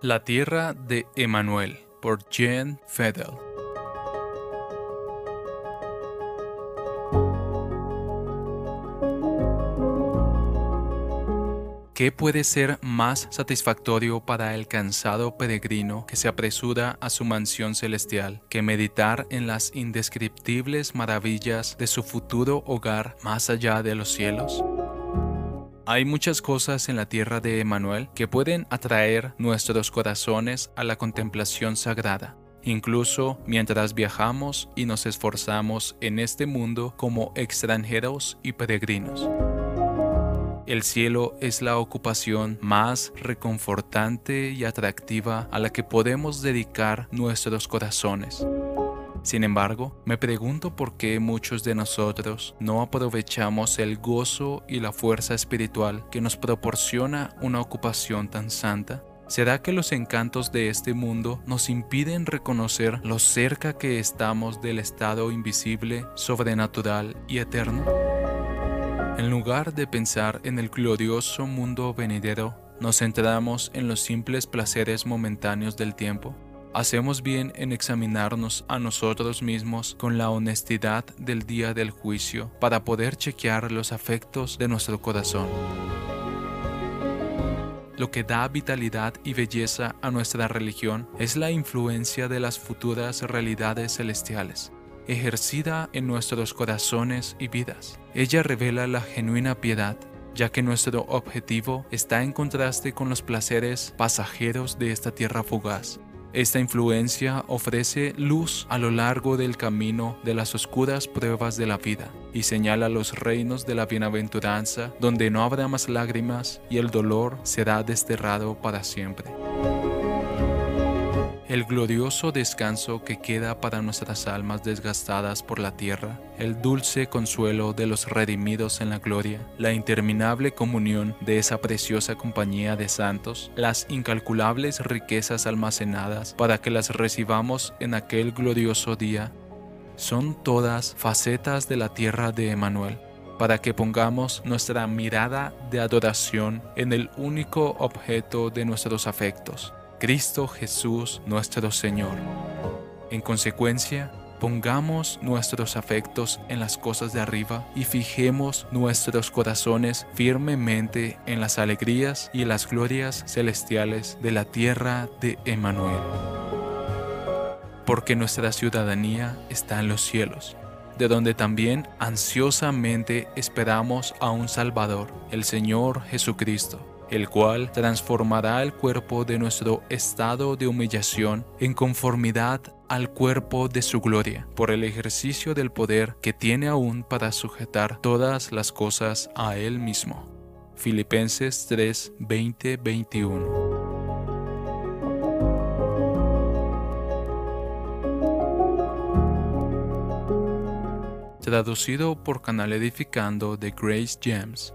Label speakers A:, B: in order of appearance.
A: La tierra de Emanuel por Jen Fedel. ¿Qué puede ser más satisfactorio para el cansado peregrino que se apresura a su mansión celestial que meditar en las indescriptibles maravillas de su futuro hogar más allá de los cielos? Hay muchas cosas en la tierra de Emanuel que pueden atraer nuestros corazones a la contemplación sagrada, incluso mientras viajamos y nos esforzamos en este mundo como extranjeros y peregrinos. El cielo es la ocupación más reconfortante y atractiva a la que podemos dedicar nuestros corazones. Sin embargo, me pregunto por qué muchos de nosotros no aprovechamos el gozo y la fuerza espiritual que nos proporciona una ocupación tan santa. ¿Será que los encantos de este mundo nos impiden reconocer lo cerca que estamos del estado invisible, sobrenatural y eterno? En lugar de pensar en el glorioso mundo venidero, nos centramos en los simples placeres momentáneos del tiempo Hacemos bien en examinarnos a nosotros mismos con la honestidad del día del juicio para poder chequear los afectos de nuestro corazón. Lo que da vitalidad y belleza a nuestra religión es la influencia de las futuras realidades celestiales, ejercida en nuestros corazones y vidas. Ella revela la genuina piedad, ya que nuestro objetivo está en contraste con los placeres pasajeros de esta tierra fugaz esta influencia ofrece luz a lo largo del camino de las oscuras pruebas de la vida y señala los reinos de la bienaventuranza donde no habrá más lágrimas y el dolor será desterrado para siempre el glorioso descanso que queda para nuestras almas desgastadas por la tierra, el dulce consuelo de los redimidos en la gloria, la interminable comunión de esa preciosa compañía de santos, las incalculables riquezas almacenadas para que las recibamos en aquel glorioso día, son todas facetas de la tierra de Emanuel para que pongamos nuestra mirada de adoración en el único objeto de nuestros afectos, Cristo Jesús nuestro Señor. En consecuencia, pongamos nuestros afectos en las cosas de arriba y fijemos nuestros corazones firmemente en las alegrías y las glorias celestiales de la tierra de Emanuel. Porque nuestra ciudadanía está en los cielos, de donde también ansiosamente esperamos a un Salvador, el Señor Jesucristo el cual transformará el cuerpo de nuestro estado de humillación en conformidad al cuerpo de su gloria, por el ejercicio del poder que tiene aún para sujetar todas las cosas a Él mismo. Filipenses 3, 20, 21. Traducido por Canal Edificando de Grace James